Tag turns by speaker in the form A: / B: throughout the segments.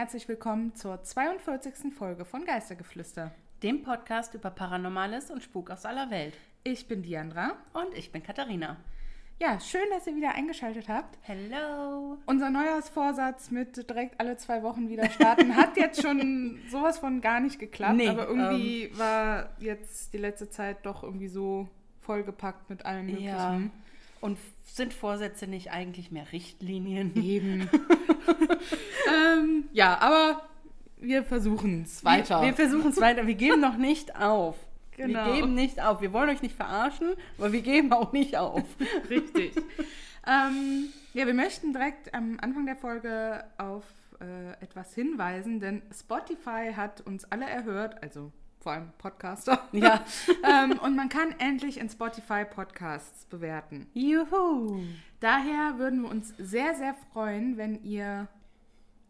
A: Herzlich willkommen zur 42. Folge von Geistergeflüster.
B: Dem Podcast über Paranormales und Spuk aus aller Welt.
A: Ich bin Diandra.
B: Und ich bin Katharina.
A: Ja, schön, dass ihr wieder eingeschaltet habt.
B: Hello.
A: Unser Neujahrsvorsatz mit direkt alle zwei Wochen wieder starten hat jetzt schon sowas von gar nicht geklappt.
B: Nee,
A: aber irgendwie war jetzt die letzte Zeit doch irgendwie so vollgepackt mit allem Möglichen.
B: Ja. Und sind Vorsätze nicht eigentlich mehr Richtlinien?
A: Eben. ähm, ja, aber wir versuchen es weiter.
B: Wir, wir versuchen es weiter. Wir geben noch nicht auf.
A: Genau.
B: Wir geben nicht auf. Wir wollen euch nicht verarschen, aber wir geben auch nicht auf.
A: Richtig. ähm, ja, wir möchten direkt am Anfang der Folge auf äh, etwas hinweisen, denn Spotify hat uns alle erhört, also vor allem Podcaster.
B: Ja.
A: ähm, und man kann endlich in Spotify Podcasts bewerten.
B: Juhu.
A: Daher würden wir uns sehr, sehr freuen, wenn ihr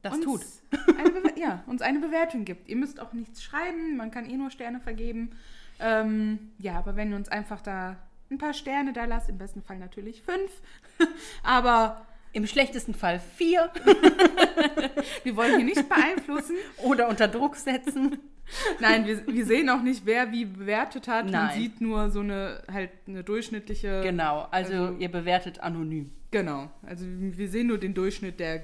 B: Das
A: uns
B: tut.
A: Eine ja, uns eine Bewertung gibt. Ihr müsst auch nichts schreiben, man kann eh nur Sterne vergeben. Ähm, ja, aber wenn ihr uns einfach da ein paar Sterne da lasst, im besten Fall natürlich fünf, aber
B: Im schlechtesten Fall vier
A: wir wollen hier nicht beeinflussen.
B: oder unter Druck setzen.
A: Nein, wir, wir sehen auch nicht, wer wie bewertet hat. Man
B: Nein.
A: sieht nur so eine halt eine durchschnittliche.
B: Genau, also,
A: Also-
B: ihr bewertet anonym.
A: Genau. Also wir sehen nur den Durchschnitt der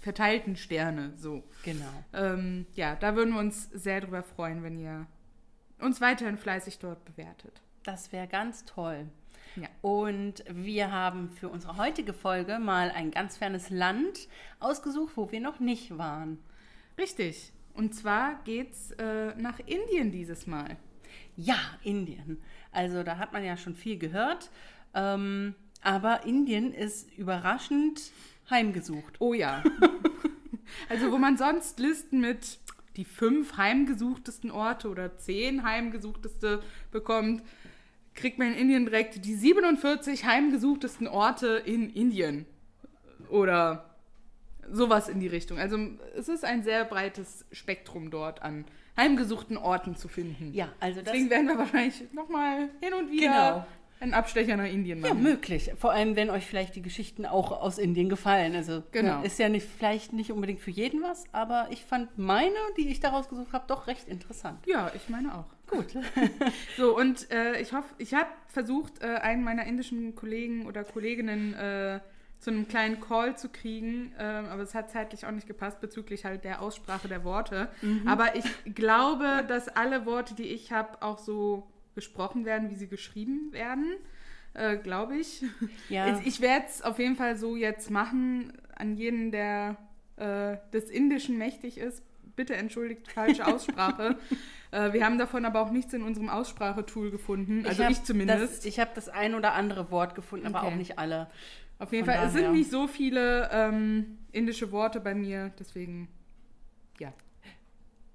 A: verteilten Sterne. So.
B: Genau.
A: Ähm, ja, da würden wir uns sehr drüber freuen, wenn ihr uns weiterhin fleißig dort bewertet.
B: Das wäre ganz toll.
A: Ja.
B: Und wir haben für unsere heutige Folge mal ein ganz fernes Land ausgesucht, wo wir noch nicht waren.
A: Richtig. Und zwar geht's äh, nach Indien dieses Mal.
B: Ja, Indien. Also da hat man ja schon viel gehört. Ähm, aber Indien ist überraschend heimgesucht.
A: Oh ja. also wo man sonst Listen mit die fünf heimgesuchtesten Orte oder zehn heimgesuchteste bekommt, kriegt man in Indien direkt die 47 heimgesuchtesten Orte in Indien. Oder sowas in die Richtung. Also es ist ein sehr breites Spektrum dort an heimgesuchten Orten zu finden.
B: Ja, also das
A: Deswegen werden wir wahrscheinlich nochmal hin und wieder
B: Genau.
A: Einen Abstecher nach Indien
B: ja
A: machen.
B: möglich. Vor allem, wenn euch vielleicht die Geschichten auch aus Indien gefallen. Also
A: Genau.
B: ist ja nicht, vielleicht nicht unbedingt für jeden was, aber ich fand meine, die ich daraus gesucht habe, doch recht interessant.
A: Ja, ich meine auch.
B: Gut.
A: So, und äh, ich hoffe, ich habe versucht, äh, einen meiner indischen Kollegen oder Kolleginnen äh, zu einem kleinen Call zu kriegen, ähm, aber es hat zeitlich auch nicht gepasst bezüglich halt der Aussprache der Worte. Aber ich glaube, dass alle Worte, die ich habe, auch so gesprochen werden, wie sie geschrieben werden. Äh, glaube ich.
B: Ja.
A: Ich, ich werde es auf jeden Fall so jetzt machen, an jeden, der äh, des Indischen mächtig ist. Bitte entschuldigt falsche Aussprache. äh, wir haben davon aber auch nichts in unserem Aussprachetool gefunden. Also
B: hab
A: ich, zumindest.
B: Das, ich habe das ein oder andere Wort gefunden, aber
A: Okay.
B: auch nicht alle.
A: auf jeden
B: von
A: Fall. Es sind
B: daher.
A: nicht so viele ähm, indische Worte bei mir, deswegen, ja,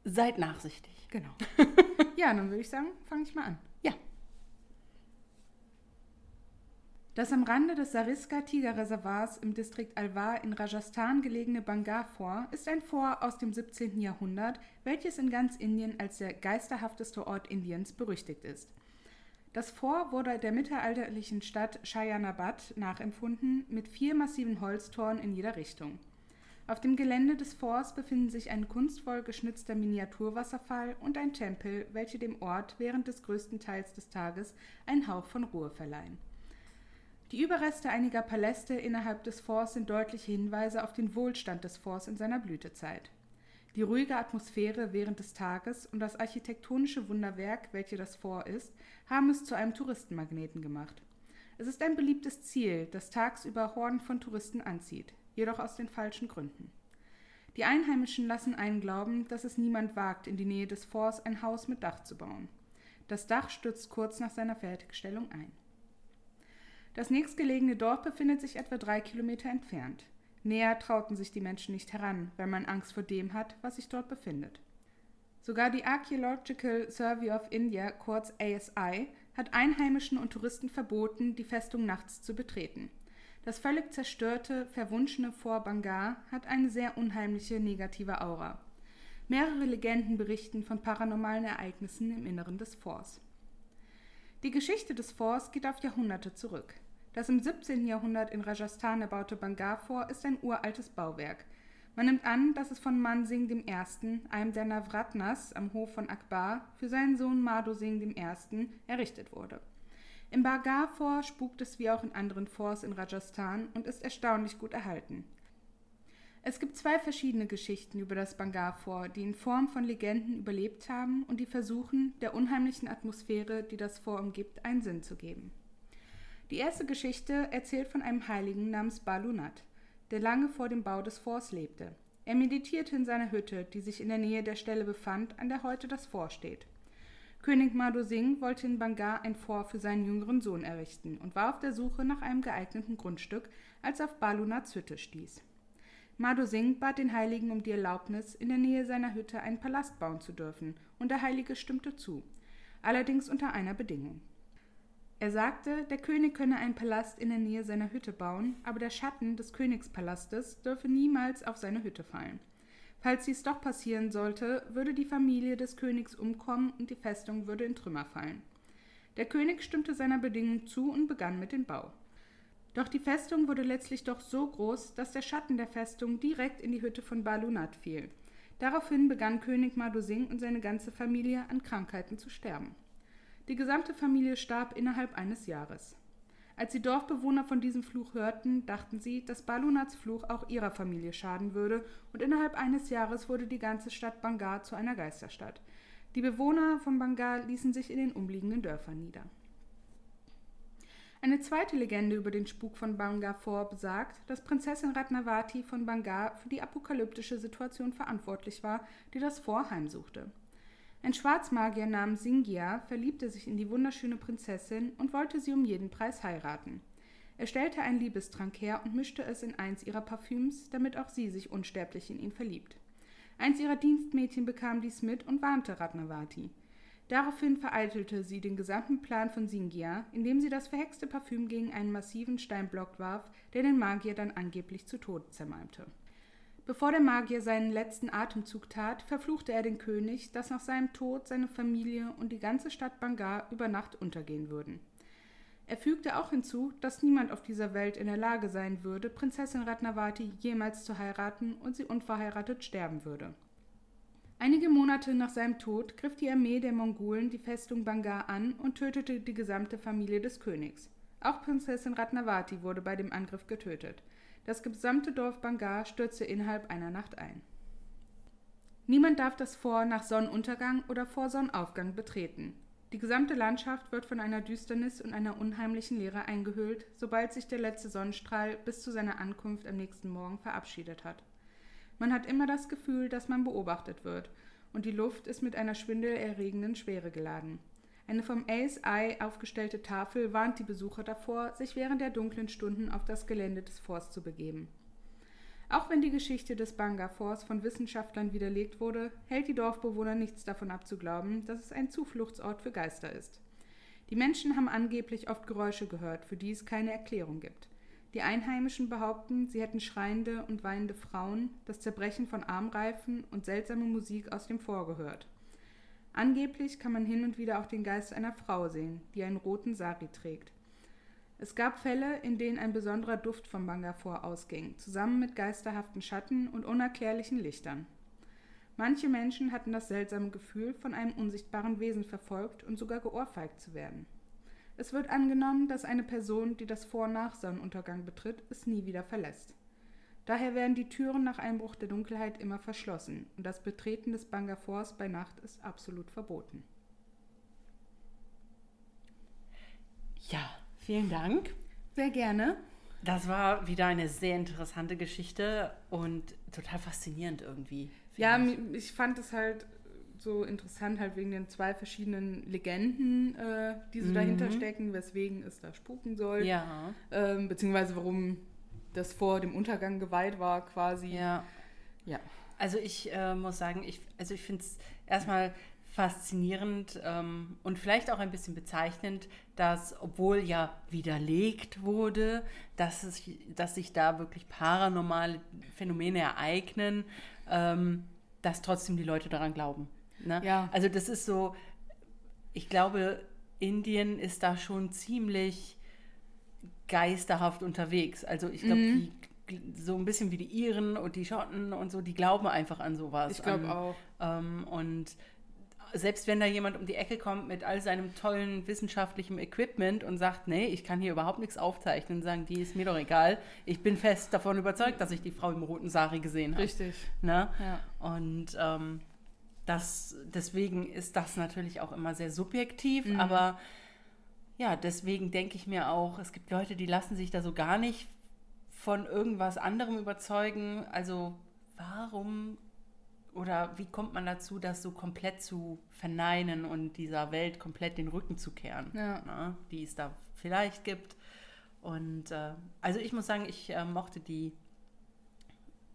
B: Seid nachsichtig.
A: genau. ja, dann würde ich sagen, fange ich mal an.
B: Ja.
A: Das am Rande des Sariska-Tiger-Reservoirs im Distrikt Alwar in Rajasthan gelegene Bangar Fort ist ein Fort aus dem 17. Jahrhundert, welches in ganz Indien als der geisterhafteste Ort Indiens berüchtigt ist. Das Fort wurde der mittelalterlichen Stadt Shayanabad nachempfunden, mit vier massiven Holztoren in jeder Richtung. Auf dem Gelände des Forts befinden sich ein kunstvoll geschnitzter Miniaturwasserfall und ein Tempel, welche dem Ort während des größten Teils des Tages einen Hauch von Ruhe verleihen. Die Überreste einiger Paläste innerhalb des Forts sind deutliche Hinweise auf den Wohlstand des Forts in seiner Blütezeit. Die ruhige Atmosphäre während des Tages und das architektonische Wunderwerk, welche das Fort ist, haben es zu einem Touristenmagneten gemacht. Es ist ein beliebtes Ziel, das tagsüber Horden von Touristen anzieht, jedoch aus den falschen Gründen. Die Einheimischen lassen einen glauben, dass es niemand wagt, in die Nähe des Forts ein Haus mit Dach zu bauen. Das Dach stürzt kurz nach seiner Fertigstellung ein. Das nächstgelegene Dorf befindet sich etwa drei Kilometer entfernt. Näher trauten sich die Menschen nicht heran, weil man Angst vor dem hat, was sich dort befindet. Sogar die Archaeological Survey of India, kurz ASI, hat Einheimischen und Touristen verboten, die Festung nachts zu betreten. Das völlig zerstörte, verwunschene Fort Bangar hat eine sehr unheimliche negative Aura. Mehrere Legenden berichten von paranormalen Ereignissen im Inneren des Forts. Die Geschichte des Forts geht auf Jahrhunderte zurück. Das im 17. Jahrhundert in Rajasthan erbaute Bangar Fort ist ein uraltes Bauwerk. Man nimmt an, dass es von Mansingh I., einem der Navratnas am Hof von Akbar, für seinen Sohn Madhusingh I. errichtet wurde. Im Bargar-Fort spukt es wie auch in anderen Forts in Rajasthan und ist erstaunlich gut erhalten. Es gibt zwei verschiedene Geschichten über das Bangar-Fort, die in Form von Legenden überlebt haben und die versuchen, der unheimlichen Atmosphäre, die das Fort umgibt, einen Sinn zu geben. Die erste Geschichte erzählt von einem Heiligen namens Balunat, der lange vor dem Bau des Forts lebte. Er meditierte in seiner Hütte, die sich in der Nähe der Stelle befand, an der heute das Fort steht. König Madhu Singh wollte in Bangar ein Fort für seinen jüngeren Sohn errichten und war auf der Suche nach einem geeigneten Grundstück, als er auf Balunats Hütte stieß. Madhu Singh bat den Heiligen um die Erlaubnis, in der Nähe seiner Hütte einen Palast bauen zu dürfen, und der Heilige stimmte zu, allerdings unter einer Bedingung. Er sagte, der König könne einen Palast in der Nähe seiner Hütte bauen, aber der Schatten des Königspalastes dürfe niemals auf seine Hütte fallen. Falls dies doch passieren sollte, würde die Familie des Königs umkommen und die Festung würde in Trümmer fallen. Der König stimmte seiner Bedingung zu und begann mit dem Bau. Doch die Festung wurde letztlich doch so groß, dass der Schatten der Festung direkt in die Hütte von Balunat fiel. Daraufhin begann König Madhu Singh und seine ganze Familie an Krankheiten zu sterben. Die gesamte Familie starb innerhalb eines Jahres. Als die Dorfbewohner von diesem Fluch hörten, dachten sie, dass Balunats Fluch auch ihrer Familie schaden würde, und innerhalb eines Jahres wurde die ganze Stadt Bangar zu einer Geisterstadt. Die Bewohner von Bangar ließen sich in den umliegenden Dörfern nieder. Eine zweite Legende über den Spuk von Bangar vor besagt, dass Prinzessin Ratnavati von Bangar für die apokalyptische Situation verantwortlich war, die das Fort heimsuchte. Ein Schwarzmagier namens Singia verliebte sich in die wunderschöne Prinzessin und wollte sie um jeden Preis heiraten. Er stellte einen Liebestrank her und mischte es in eins ihrer Parfüms, damit auch sie sich unsterblich in ihn verliebt. Eins ihrer Dienstmädchen bekam dies mit und warnte Ratnavati. Daraufhin vereitelte sie den gesamten Plan von Singia, indem sie das verhexte Parfüm gegen einen massiven Steinblock warf, der den Magier dann angeblich zu Tode zermalmte. Bevor der Magier seinen letzten Atemzug tat, verfluchte er den König, dass nach seinem Tod seine Familie und die ganze Stadt Bangar über Nacht untergehen würden. Er fügte auch hinzu, dass niemand auf dieser Welt in der Lage sein würde, Prinzessin Ratnavati jemals zu heiraten und sie unverheiratet sterben würde. Einige Monate nach seinem Tod griff die Armee der Mongolen die Festung Bangar an und tötete die gesamte Familie des Königs. Auch Prinzessin Ratnavati wurde bei dem Angriff getötet. Das gesamte Dorf Bangar stürzte innerhalb einer Nacht ein. Niemand darf das Fort nach Sonnenuntergang oder vor Sonnenaufgang betreten. Die gesamte Landschaft wird von einer Düsternis und einer unheimlichen Leere eingehüllt, sobald sich der letzte Sonnenstrahl bis zu seiner Ankunft am nächsten Morgen verabschiedet hat. Man hat immer das Gefühl, dass man beobachtet wird, und die Luft ist mit einer schwindelerregenden Schwere geladen. Eine vom ASI aufgestellte Tafel warnt die Besucher davor, sich während der dunklen Stunden auf das Gelände des Forts zu begeben. Auch wenn die Geschichte des Banga Forts von Wissenschaftlern widerlegt wurde, hält die Dorfbewohner nichts davon ab zu glauben, dass es ein Zufluchtsort für Geister ist. Die Menschen haben angeblich oft Geräusche gehört, für die es keine Erklärung gibt. Die Einheimischen behaupten, sie hätten schreiende und weinende Frauen, das Zerbrechen von Armreifen und seltsame Musik aus dem Vor gehört. Angeblich kann man hin und wieder auch den Geist einer Frau sehen, die einen roten Sari trägt. Es gab Fälle, in denen ein besonderer Duft vom Bangafor ausging, zusammen mit geisterhaften Schatten und unerklärlichen Lichtern. Manche Menschen hatten das seltsame Gefühl, von einem unsichtbaren Wesen verfolgt und sogar geohrfeigt zu werden. Es wird angenommen, dass eine Person, die das Vor- nach Sonnenuntergang betritt, es nie wieder verlässt. Daher werden die Türen nach Einbruch der Dunkelheit immer verschlossen und das Betreten des Bangafors bei Nacht ist absolut verboten.
B: Ja, vielen Dank.
A: Sehr gerne.
B: Das war wieder eine sehr interessante Geschichte und total faszinierend irgendwie.
A: Ja, ich. ich fand es halt so interessant, halt wegen den zwei verschiedenen Legenden, äh, die so mhm. dahinter stecken, weswegen es da spuken soll.
B: Ja.
A: Ähm, beziehungsweise warum das vor dem Untergang geweiht war, quasi.
B: Ja. Ja. Also ich äh, muss sagen, ich, also ich finde es erstmal faszinierend ähm, und vielleicht auch ein bisschen bezeichnend, dass, obwohl ja widerlegt wurde, dass, es, dass sich da wirklich paranormale Phänomene ereignen, ähm, dass trotzdem die Leute daran glauben. Ne?
A: Ja.
B: Also das ist so, ich glaube, Indien ist da schon ziemlich geisterhaft unterwegs. Also ich glaube, mhm. so ein bisschen wie die Iren und die Schotten und so, die glauben einfach an sowas.
A: Ich glaube auch.
B: Ähm, und selbst wenn da jemand um die Ecke kommt mit all seinem tollen wissenschaftlichen Equipment und sagt, nee, ich kann hier überhaupt nichts aufzeichnen, sagen, die ist mir doch egal. Ich bin fest davon überzeugt, dass ich die Frau im roten Sari gesehen habe.
A: Richtig.
B: Ne? Ja. Und ähm, das, deswegen ist das natürlich auch immer sehr subjektiv, mhm. aber ja, deswegen denke ich mir auch, es gibt Leute, die lassen sich da so gar nicht von irgendwas anderem überzeugen. Also warum oder wie kommt man dazu, das so komplett zu verneinen und dieser Welt komplett den Rücken zu kehren, ja. ne, die es da vielleicht gibt. Und äh, also ich muss sagen, ich äh, mochte die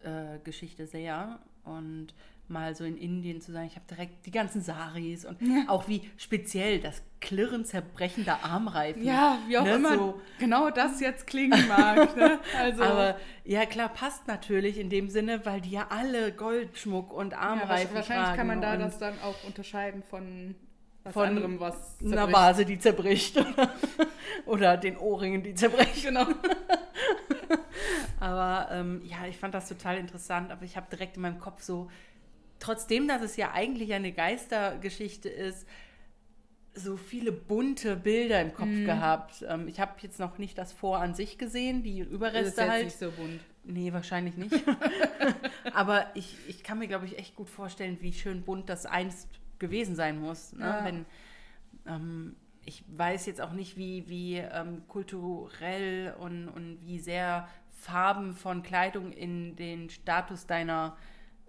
B: äh, Geschichte sehr und mal so in Indien zu sein. Ich habe direkt die ganzen Saris und ja. auch wie speziell das Klirren zerbrechender Armreifen.
A: Ja, wie auch ne, immer so. genau das jetzt klingen mag. ne?
B: also. Aber ja, klar, passt natürlich in dem Sinne, weil die ja alle Goldschmuck und Armreifen ja,
A: Wahrscheinlich kann man da das dann auch unterscheiden von was von anderem, was
B: zerbricht. einer Vase, die zerbricht. Oder den Ohrringen, die zerbrechen. Genau. aber ähm, ja, ich fand das total interessant, aber ich habe direkt in meinem Kopf so trotzdem, dass es ja eigentlich eine Geistergeschichte ist, so viele bunte Bilder im Kopf mm. gehabt. Ähm, ich habe jetzt noch nicht das Vor an sich gesehen, die Überreste ist halt.
A: nicht so bunt.
B: Nee, wahrscheinlich nicht. Aber ich, ich kann mir, glaube ich, echt gut vorstellen, wie schön bunt das einst gewesen sein muss. Ne? Ja. Wenn, ähm, ich weiß jetzt auch nicht, wie, wie ähm, kulturell und, und wie sehr Farben von Kleidung in den Status deiner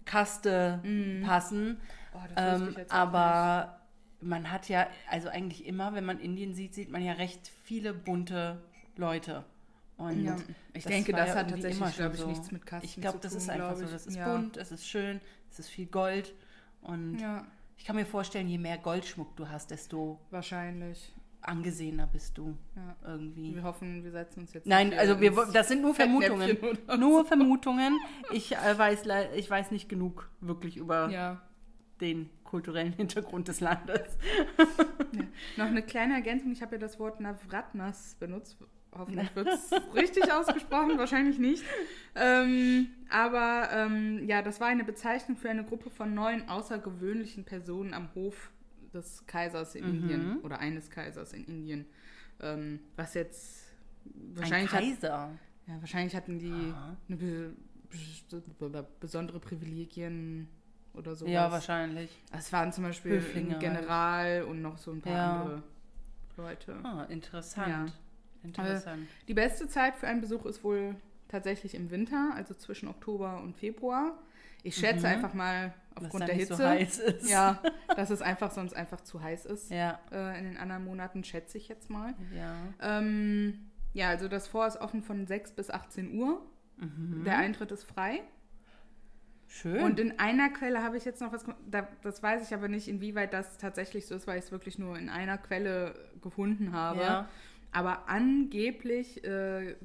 B: Kaste mm. passen. Oh, ähm, aber nicht. man hat ja, also eigentlich immer, wenn man Indien sieht, sieht man ja recht viele bunte Leute. Und
A: ja, ich denke, das ja hat tatsächlich, glaube ich, so. nichts mit Kasten
B: Ich glaube, das ist einfach so. Das ist ja. bunt, es ist schön, es ist viel Gold. Und ich kann mir vorstellen, je mehr Goldschmuck du hast, desto
A: wahrscheinlich
B: angesehener bist du ja. irgendwie.
A: Wir hoffen, wir setzen uns jetzt.
B: Nein, also wir, das sind nur Vermutungen. Nur Vermutungen. Ich äh, weiß, ich weiß nicht genug wirklich über ja. den kulturellen Hintergrund des Landes.
A: Ja. Noch eine kleine Ergänzung. Ich habe ja das Wort Navratnas benutzt. Hoffentlich wird es richtig ausgesprochen, wahrscheinlich nicht. Ähm, aber ähm, ja, das war eine Bezeichnung für eine Gruppe von neun außergewöhnlichen Personen am Hof des Kaisers in mhm. Indien oder eines Kaisers in Indien. Ähm, was jetzt wahrscheinlich.
B: Ein Kaiser.
A: Hat, ja, wahrscheinlich hatten die eine be be besondere Privilegien oder so.
B: Ja, wahrscheinlich.
A: Es waren zum Beispiel Höflinge, ein General und noch so ein paar ja. andere Leute.
B: Ah, interessant. Ja.
A: Interessant. die beste Zeit für einen Besuch ist wohl tatsächlich im Winter, also zwischen Oktober und Februar. Ich schätze mhm. einfach mal aufgrund der Hitze. So
B: heiß ist.
A: Ja, dass es einfach sonst einfach zu heiß ist. Ja. Äh, in den anderen Monaten schätze ich jetzt mal. Ja. Ähm, ja, also das Vor ist offen von 6 bis 18 Uhr. Mhm. Der Eintritt ist frei.
B: Schön.
A: Und in einer Quelle habe ich jetzt noch was, da, das weiß ich aber nicht, inwieweit das tatsächlich so ist, weil ich es wirklich nur in einer Quelle gefunden habe. Ja. Aber angeblich äh,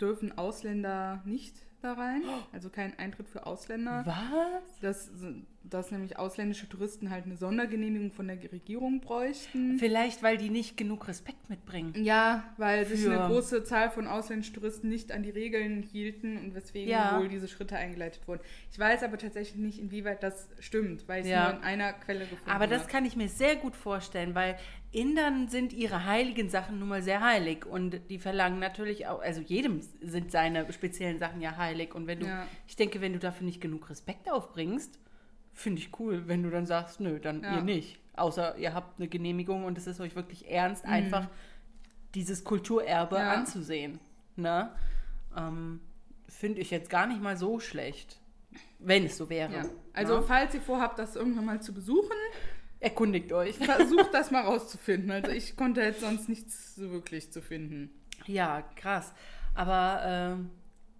A: dürfen Ausländer nicht da rein. Also kein Eintritt für Ausländer.
B: Was?
A: Das dass nämlich ausländische Touristen halt eine Sondergenehmigung von der Regierung bräuchten.
B: Vielleicht, weil die nicht genug Respekt mitbringen.
A: Ja, weil sich eine große Zahl von ausländischen Touristen nicht an die Regeln hielten und weswegen ja. wohl diese Schritte eingeleitet wurden. Ich weiß aber tatsächlich nicht, inwieweit das stimmt, weil ich es ja. nur in einer Quelle gefunden
B: habe. Aber das kann ich mir sehr gut vorstellen, weil Indern sind ihre heiligen Sachen nun mal sehr heilig und die verlangen natürlich auch, also jedem sind seine speziellen Sachen ja heilig und wenn du, ja. ich denke, wenn du dafür nicht genug Respekt aufbringst, finde ich cool, wenn du dann sagst, nö, dann ja. ihr nicht. Außer ihr habt eine Genehmigung und es ist euch wirklich ernst, mhm. einfach dieses Kulturerbe ja. anzusehen. Ne? Ähm, finde ich jetzt gar nicht mal so schlecht, wenn es so wäre. Ja.
A: Also ne? falls ihr vorhabt, das irgendwann mal zu besuchen,
B: erkundigt euch.
A: Versucht das mal rauszufinden. Also ich konnte jetzt sonst nichts so wirklich zu finden.
B: Ja, krass. Aber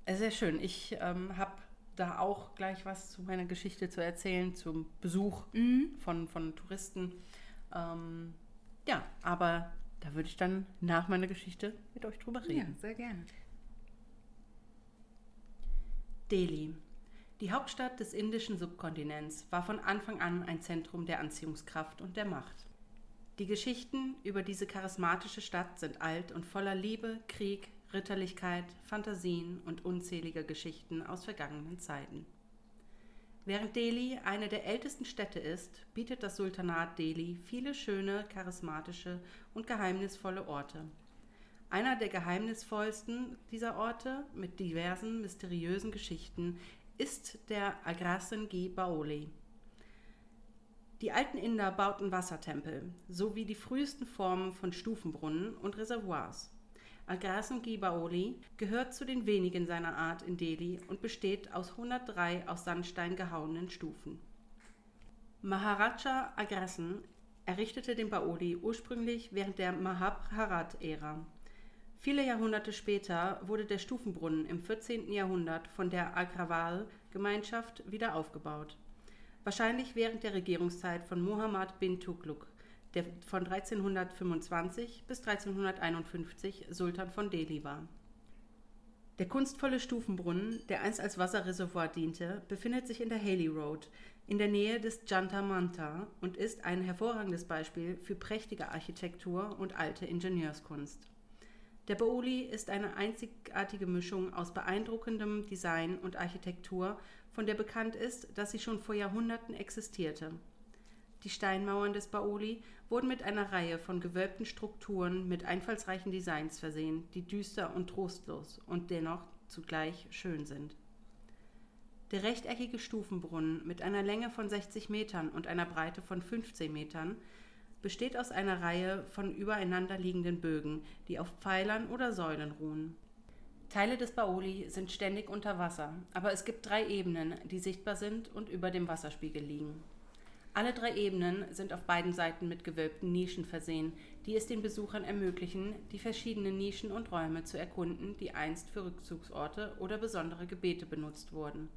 B: äh, sehr schön. Ich ähm, habe da auch gleich was zu meiner Geschichte zu erzählen, zum Besuch mhm. von, von Touristen. Ähm, ja, aber da würde ich dann nach meiner Geschichte mit euch drüber reden.
A: Ja, sehr gerne.
B: Delhi. Die Hauptstadt des indischen Subkontinents war von Anfang an ein Zentrum der Anziehungskraft und der Macht. Die Geschichten über diese charismatische Stadt sind alt und voller Liebe, Krieg, Ritterlichkeit, Fantasien und unzählige Geschichten aus vergangenen Zeiten. Während Delhi eine der ältesten Städte ist, bietet das Sultanat Delhi viele schöne, charismatische und geheimnisvolle Orte. Einer der geheimnisvollsten dieser Orte mit diversen mysteriösen Geschichten ist der Agrasen Gi Baoli. Die alten Inder bauten Wassertempel sowie die frühesten Formen von Stufenbrunnen und Reservoirs. Agrasen Gi Baoli gehört zu den wenigen seiner Art in Delhi und besteht aus 103 aus Sandstein gehauenen Stufen. Maharaja Agrasen errichtete den Baoli ursprünglich während der Mahabharat-Ära. Viele Jahrhunderte später wurde der Stufenbrunnen im 14. Jahrhundert von der Agrawal-Gemeinschaft wieder aufgebaut. Wahrscheinlich während der Regierungszeit von Muhammad bin Tughluk der von 1325 bis 1351 Sultan von Delhi war. Der kunstvolle Stufenbrunnen, der einst als Wasserreservoir diente, befindet sich in der Haley Road in der Nähe des Jantar Manta und ist ein hervorragendes Beispiel für prächtige Architektur und alte Ingenieurskunst. Der Baoli ist eine einzigartige Mischung aus beeindruckendem Design und Architektur, von der bekannt ist, dass sie schon vor Jahrhunderten existierte. Die Steinmauern des Baoli wurden mit einer Reihe von gewölbten Strukturen mit einfallsreichen Designs versehen, die düster und trostlos und dennoch zugleich schön sind. Der rechteckige Stufenbrunnen mit einer Länge von 60 Metern und einer Breite von 15 Metern besteht aus einer Reihe von übereinander liegenden Bögen, die auf Pfeilern oder Säulen ruhen. Teile des Baoli sind ständig unter Wasser, aber es gibt drei Ebenen, die sichtbar sind und über dem Wasserspiegel liegen. Alle drei Ebenen sind auf beiden Seiten mit gewölbten Nischen versehen, die es den Besuchern ermöglichen, die verschiedenen Nischen und Räume zu erkunden, die einst für Rückzugsorte oder besondere Gebete benutzt wurden.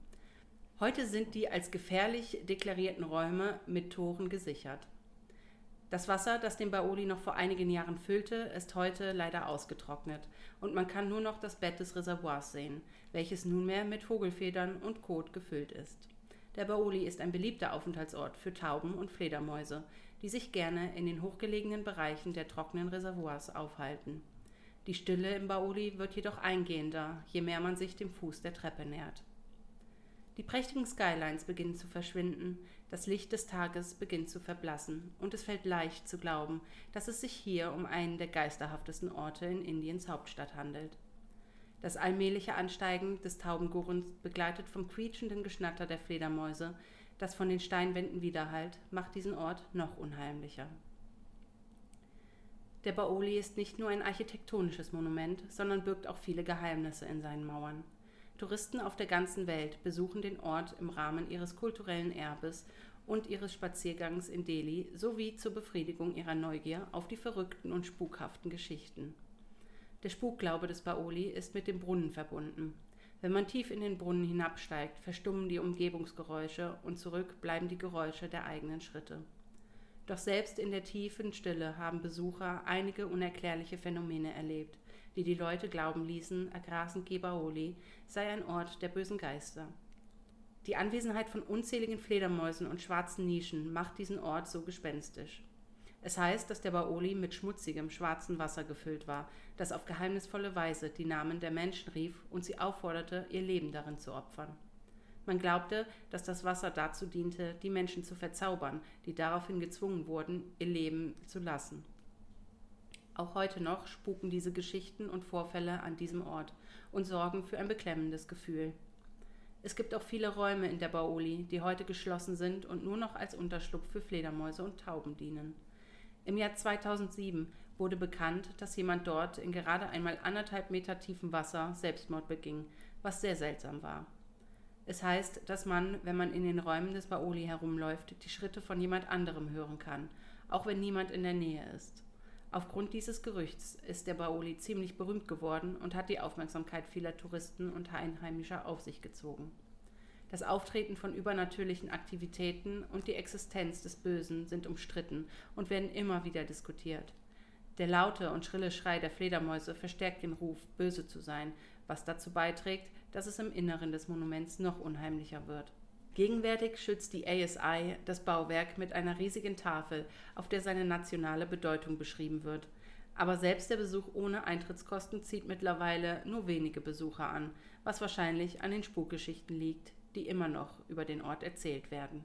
B: Heute sind die als gefährlich deklarierten Räume mit Toren gesichert. Das Wasser, das den Baoli noch vor einigen Jahren füllte, ist heute leider ausgetrocknet und man kann nur noch das Bett des Reservoirs sehen, welches nunmehr mit Vogelfedern und Kot gefüllt ist. Der Baoli ist ein beliebter Aufenthaltsort für Tauben und Fledermäuse, die sich gerne in den hochgelegenen Bereichen der trockenen Reservoirs aufhalten. Die Stille im Baoli wird jedoch eingehender, je mehr man sich dem Fuß der Treppe nähert. Die prächtigen Skylines beginnen zu verschwinden, das Licht des Tages beginnt zu verblassen, und es fällt leicht zu glauben, dass es sich hier um einen der geisterhaftesten Orte in Indiens Hauptstadt handelt. Das allmähliche Ansteigen des Taubengurrens, begleitet vom quietschenden Geschnatter der Fledermäuse, das von den Steinwänden widerhallt, macht diesen Ort noch unheimlicher. Der Baoli ist nicht nur ein architektonisches Monument, sondern birgt auch viele Geheimnisse in seinen Mauern. Touristen auf der ganzen Welt besuchen den Ort im Rahmen ihres kulturellen Erbes und ihres Spaziergangs in Delhi sowie zur Befriedigung ihrer Neugier auf die verrückten und spukhaften Geschichten. Der Spukglaube des Baoli ist mit dem Brunnen verbunden. Wenn man tief in den Brunnen hinabsteigt, verstummen die Umgebungsgeräusche und zurück bleiben die Geräusche der eigenen Schritte. Doch selbst in der tiefen Stille haben Besucher einige unerklärliche Phänomene erlebt, die die Leute glauben ließen, Agrasen Gebaoli sei ein Ort der bösen Geister. Die Anwesenheit von unzähligen Fledermäusen und schwarzen Nischen macht diesen Ort so gespenstisch. Es heißt, dass der Baoli mit schmutzigem, schwarzem Wasser gefüllt war, das auf geheimnisvolle Weise die Namen der Menschen rief und sie aufforderte, ihr Leben darin zu opfern. Man glaubte, dass das Wasser dazu diente, die Menschen zu verzaubern, die daraufhin gezwungen wurden, ihr Leben zu lassen. Auch heute noch spuken diese Geschichten und Vorfälle an diesem Ort und sorgen für ein beklemmendes Gefühl. Es gibt auch viele Räume in der Baoli, die heute geschlossen sind und nur noch als Unterschlupf für Fledermäuse und Tauben dienen. Im Jahr 2007 wurde bekannt, dass jemand dort in gerade einmal anderthalb Meter tiefem Wasser Selbstmord beging, was sehr seltsam war. Es heißt, dass man, wenn man in den Räumen des Baoli herumläuft, die Schritte von jemand anderem hören kann, auch wenn niemand in der Nähe ist. Aufgrund dieses Gerüchts ist der Baoli ziemlich berühmt geworden und hat die Aufmerksamkeit vieler Touristen und Einheimischer auf sich gezogen. Das Auftreten von übernatürlichen Aktivitäten und die Existenz des Bösen sind umstritten und werden immer wieder diskutiert. Der laute und schrille Schrei der Fledermäuse verstärkt den Ruf, böse zu sein, was dazu beiträgt, dass es im Inneren des Monuments noch unheimlicher wird. Gegenwärtig schützt die ASI das Bauwerk mit einer riesigen Tafel, auf der seine nationale Bedeutung beschrieben wird. Aber selbst der Besuch ohne Eintrittskosten zieht mittlerweile nur wenige Besucher an, was wahrscheinlich an den Spukgeschichten liegt, die immer noch über den Ort erzählt werden.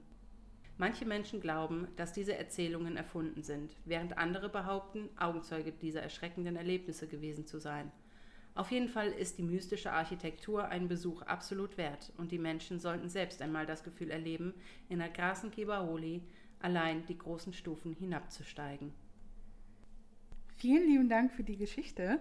B: Manche Menschen glauben, dass diese Erzählungen erfunden sind, während andere behaupten, Augenzeuge dieser erschreckenden Erlebnisse gewesen zu sein. Auf jeden Fall ist die mystische Architektur einen Besuch absolut wert und die Menschen sollten selbst einmal das Gefühl erleben, in der Grasen Kibaoli allein die großen Stufen hinabzusteigen.
A: Vielen lieben Dank für die Geschichte.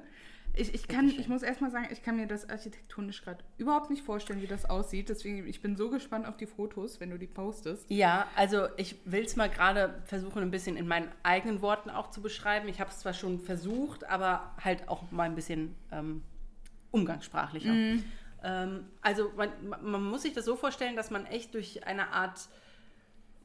A: Ich, ich, kann, ich muss erstmal sagen, ich kann mir das architektonisch gerade überhaupt nicht vorstellen, wie das aussieht. Deswegen, ich bin so gespannt auf die Fotos, wenn du die postest.
B: Ja, also ich will es mal gerade versuchen, ein bisschen in meinen eigenen Worten auch zu beschreiben. Ich habe es zwar schon versucht, aber halt auch mal ein bisschen ähm, umgangssprachlicher. Mm. Ähm, also man, man muss sich das so vorstellen, dass man echt durch eine Art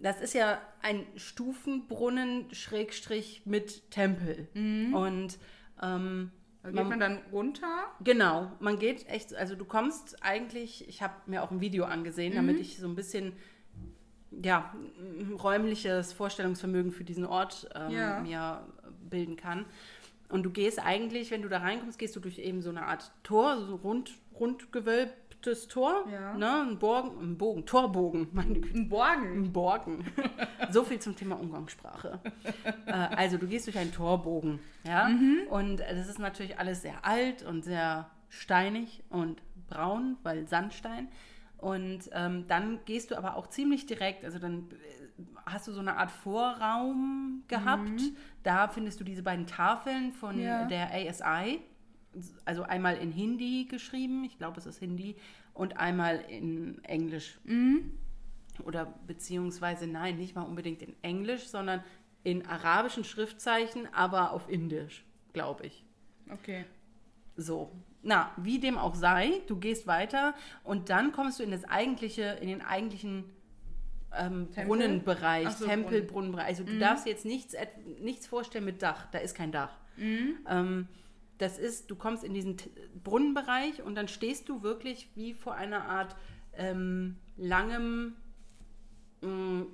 B: das ist ja ein Stufenbrunnen Schrägstrich mit Tempel. Mhm. Und ähm,
A: da geht man, man, dann runter?
B: Genau, man geht echt, also du kommst eigentlich, ich habe mir auch ein Video angesehen, mhm. damit ich so ein bisschen ja, räumliches Vorstellungsvermögen für diesen Ort ähm, ja. mir bilden kann. Und du gehst eigentlich, wenn du da reinkommst, gehst du durch eben so eine Art Tor, so rund, rundgewölbt das Tor, ja. ne, ein, Borgen, ein Bogen, Torbogen.
A: Ein Borgen.
B: Ein Borgen. so viel zum Thema Umgangssprache. äh, also du gehst durch einen Torbogen, ja, mhm. und das ist natürlich alles sehr alt und sehr steinig und braun, weil Sandstein. Und ähm, dann gehst du aber auch ziemlich direkt, also dann äh, hast du so eine Art Vorraum gehabt. Mhm. Da findest du diese beiden Tafeln von ja. der ASI also einmal in Hindi geschrieben, ich glaube, es ist Hindi, und einmal in Englisch. Mhm. Oder beziehungsweise, nein, nicht mal unbedingt in Englisch, sondern in arabischen Schriftzeichen, aber auf Indisch, glaube ich.
A: Okay.
B: So. Na, wie dem auch sei, du gehst weiter und dann kommst du in das eigentliche, in den eigentlichen ähm, Brunnenbereich, so, Tempelbrunnenbereich. Also du mhm. darfst jetzt nichts, nichts vorstellen mit Dach, da ist kein Dach. Mhm. Ähm, das ist, du kommst in diesen Brunnenbereich und dann stehst du wirklich wie vor einer Art ähm, langem, mh, mm,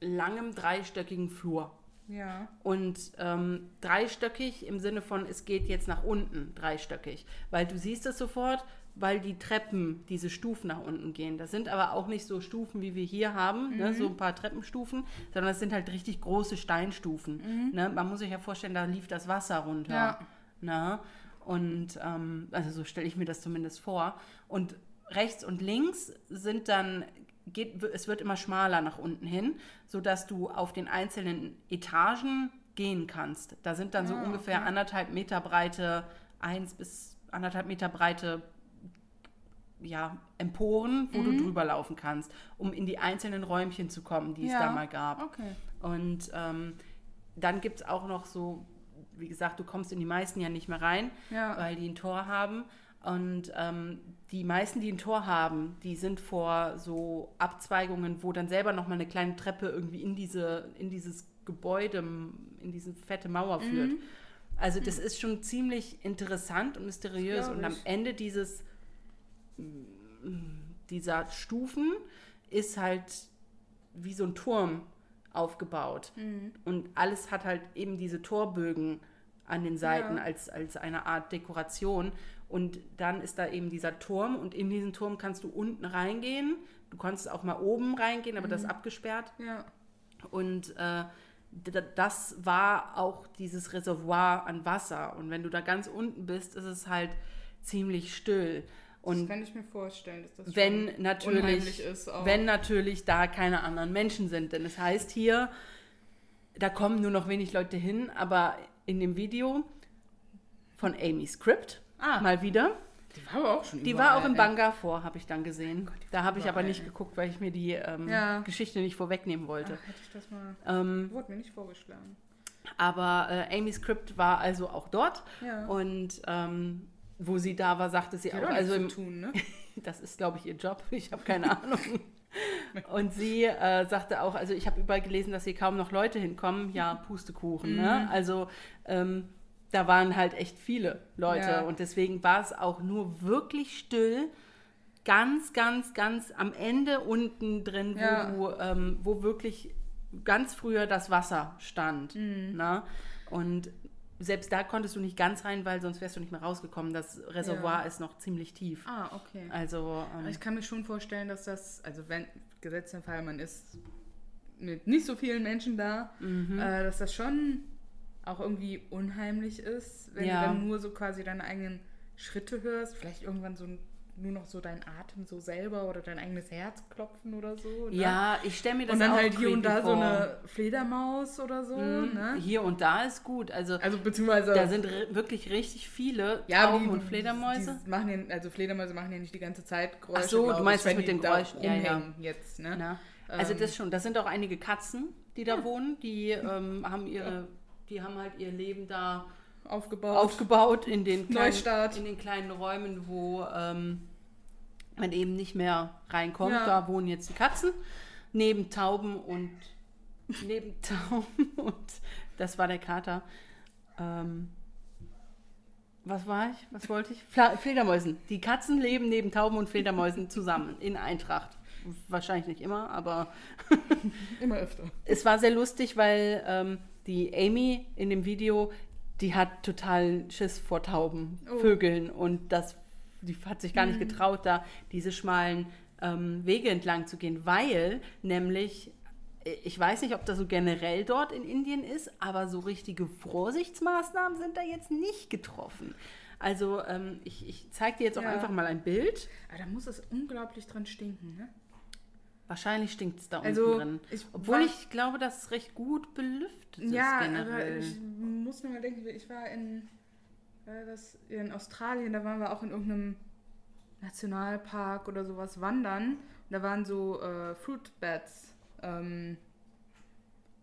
B: langem dreistöckigen Flur.
A: Ja.
B: Und ähm, dreistöckig im Sinne von, es geht jetzt nach unten, dreistöckig. Weil du siehst es sofort, weil die Treppen, diese Stufen nach unten gehen. Das sind aber auch nicht so Stufen, wie wir hier haben, ne, mhm. ne, so ein paar Treppenstufen, sondern das sind halt richtig große Steinstufen. Mhm. Ne? Man muss sich ja vorstellen, da lief das Wasser runter. Ja. Ne? Und ähm, also so stelle ich mir das zumindest vor. Und rechts und links sind dann geht, es wird immer schmaler nach unten hin, sodass du auf den einzelnen Etagen gehen kannst. Da sind dann so ah, ungefähr okay. anderthalb Meter breite, eins bis anderthalb Meter breite ja, Emporen, wo mhm. du drüber laufen kannst, um in die einzelnen Räumchen zu kommen, die ja. es da mal gab.
A: Okay.
B: Und ähm, dann gibt es auch noch so wie gesagt, du kommst in die meisten ja nicht mehr rein, ja. weil die ein Tor haben. Und ähm, die meisten, die ein Tor haben, die sind vor so Abzweigungen, wo dann selber nochmal eine kleine Treppe irgendwie in, diese, in dieses Gebäude, in diese fette Mauer führt. Mhm. Also das mhm. ist schon ziemlich interessant und mysteriös. Und am Ende dieses, dieser Stufen ist halt wie so ein Turm aufgebaut. Mhm. Und alles hat halt eben diese Torbögen an den Seiten ja. als, als eine Art Dekoration. Und dann ist da eben dieser Turm und in diesen Turm kannst du unten reingehen. Du konntest auch mal oben reingehen, aber mhm. das ist abgesperrt.
A: Ja.
B: Und äh, das war auch dieses Reservoir an Wasser. Und wenn du da ganz unten bist, ist es halt ziemlich still. Und
A: das kann ich mir vorstellen, dass das
B: wenn natürlich,
A: ist.
B: Auch. Wenn natürlich da keine anderen Menschen sind. Denn es heißt hier, da kommen nur noch wenig Leute hin, aber in dem Video von Amy Script, ah. mal wieder.
A: Die war aber auch schon
B: Die war auch im Banga vor, habe ich dann gesehen. Gott, da habe ich aber nicht geguckt, weil ich mir die ähm, ja. Geschichte nicht vorwegnehmen wollte.
A: Ach, hätte ich das mal. Ähm, wurde mir nicht vorgeschlagen.
B: Aber äh, Amy Script war also auch dort. Ja. Und ähm, wo sie da war, sagte sie
A: die
B: auch. Also
A: im, tun, ne?
B: das ist, glaube ich, ihr Job. Ich habe keine Ahnung. Und sie äh, sagte auch, also ich habe überall gelesen, dass hier kaum noch Leute hinkommen. Ja, Pustekuchen. Ne? Mhm. Ne? Also ähm, da waren halt echt viele Leute. Ja. Und deswegen war es auch nur wirklich still. Ganz, ganz, ganz am Ende unten drin, wo, ja. du, ähm, wo wirklich ganz früher das Wasser stand. Mhm. Ne? Und selbst da konntest du nicht ganz rein, weil sonst wärst du nicht mehr rausgekommen. Das Reservoir
A: Ja.
B: ist noch ziemlich tief.
A: Ah, okay.
B: Also, ähm,
A: ich kann mir schon vorstellen, dass das, also wenn, gesetzt den Fall, man ist mit nicht so vielen Menschen da,
B: mhm.
A: äh, dass das schon auch irgendwie unheimlich ist, wenn
B: Ja.
A: du dann nur so quasi deine eigenen Schritte hörst, vielleicht irgendwann so ein- nur noch so dein Atem so selber oder dein eigenes Herz klopfen oder so. Ne?
B: ja, ich stelle mir das
A: Und dann
B: auch
A: halt hier und da
B: creepy
A: so
B: vor.
A: eine Fledermaus oder so,
B: Mhm.
A: ne?
B: Hier und da ist gut. Also,
A: Also beziehungsweise
B: da sind wirklich richtig viele
A: ja,
B: Tauben und Fledermäuse.
A: Machen ja, also Fledermäuse machen ja nicht die ganze Zeit Geräusche.
B: Ach so, du meinst
A: ich,
B: das mit den Geräuschen. Ja, ja.
A: Jetzt, ne?
B: Na, also
A: Ähm.
B: das schon. Das sind auch einige Katzen, die da wohnen. Die ähm, haben ihre, die haben halt ihr Leben da
A: Aufgebaut.
B: aufgebaut in den kleinen,
A: Neustart.
B: in den kleinen Räumen, wo ähm, man eben nicht mehr reinkommt.
A: Ja.
B: Da wohnen jetzt die Katzen neben Tauben und neben Tauben und das war der Kater. Ähm, was war ich? Was wollte ich? Fla Fledermäusen. Die Katzen leben neben Tauben und Fledermäusen zusammen in Eintracht. Wahrscheinlich nicht immer, aber
A: Immer öfter.
B: es war sehr lustig, weil ähm, die Amy in dem Video, die hat total Schiss vor Tauben,
A: Oh.
B: Vögeln und das, die hat sich gar nicht getraut, da diese schmalen ähm, Wege entlang zu gehen, weil nämlich, äh, ich weiß nicht, ob das so generell dort in Indien ist, aber so richtige Vorsichtsmaßnahmen sind da jetzt nicht getroffen. Also ähm, ich, ich zeige dir jetzt auch
A: Ja.
B: einfach mal ein Bild.
A: Aber da muss es unglaublich dran stinken, ne?
B: Wahrscheinlich stinkt es da
A: Also,
B: unten drin.
A: ich
B: Obwohl
A: war-
B: ich glaube, dass es recht gut belüftet ist
A: Ja, aber
B: generell.
A: ich muss nur mal denken, ich war in, war das in Australien, da waren wir auch in irgendeinem Nationalpark oder sowas wandern. Und da waren so äh, Fruit Bats. Ähm,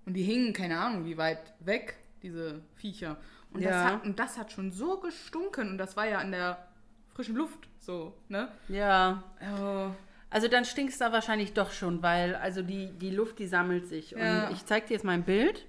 A: und die hingen, keine Ahnung, wie weit weg, diese Viecher. Und, das
B: Ja.
A: hat, und das hat schon so gestunken. Und das war ja in der frischen Luft so, ne?
B: Ja,
A: Oh,
B: also dann stinkt es da wahrscheinlich doch schon, weil also die, die Luft, die sammelt sich.
A: Ja.
B: Und ich zeige dir jetzt mal ein Bild.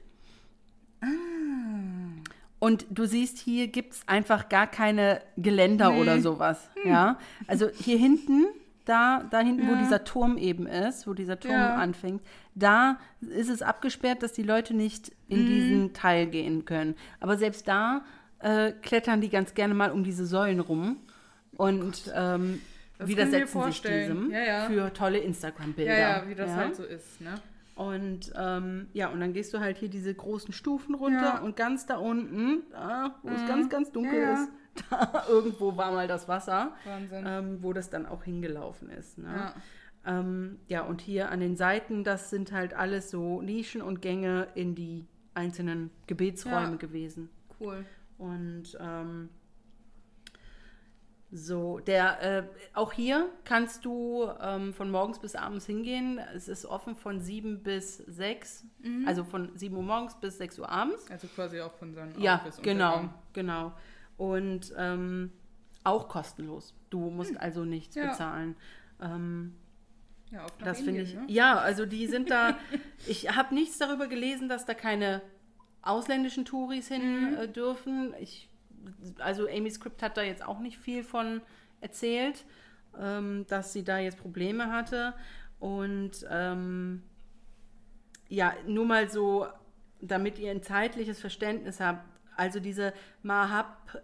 B: Und du siehst, hier gibt es einfach gar keine Geländer
A: Nee.
B: oder sowas. Ja, also hier hinten, da, da hinten, wo
A: Ja.
B: dieser Turm eben ist, wo dieser Turm
A: Ja.
B: anfängt, da ist es abgesperrt, dass die Leute nicht in
A: Mhm.
B: diesen Teil gehen können. Aber selbst da äh, klettern die ganz gerne mal um diese Säulen rum und ähm, widersetzen sich diesem
A: ja.
B: für tolle Instagram-Bilder.
A: ja, ja, wie das halt so ist, ne?
B: Und ähm, ja, und dann gehst du halt hier diese großen Stufen runter
A: Ja.
B: und ganz da unten, da, wo es ganz, ganz dunkel
A: Ja,
B: ist, da irgendwo war mal das Wasser,
A: Wahnsinn.
B: ähm, wo das dann auch hingelaufen ist. Ne?
A: Ja.
B: Ähm, ja, und hier an den Seiten, das sind halt alles so Nischen und Gänge in die einzelnen Gebetsräume
A: Ja.
B: gewesen.
A: Cool.
B: Und ähm, so, der, äh, auch hier kannst du ähm, von morgens bis abends hingehen. Es ist offen von 7 bis 6,
A: Mhm.
B: also von 7 Uhr morgens bis 6 Uhr abends.
A: Also quasi auch von seinem
B: Ja,
A: bis
B: genau,
A: Untergang.
B: genau. Und ähm, auch kostenlos. Du musst also nichts.
A: Ja.
B: bezahlen. Ähm,
A: Ja, auf
B: das finde ich.
A: Ne?
B: Ja, also die sind da. ich habe nichts darüber gelesen, dass da keine ausländischen Touris hin
A: Mhm.
B: äh, dürfen. Ich, also Amy Script hat da jetzt auch nicht viel von erzählt, ähm, dass sie da jetzt Probleme hatte. Und ähm, ja, nur mal so, damit ihr ein zeitliches Verständnis habt. Also diese Mahab,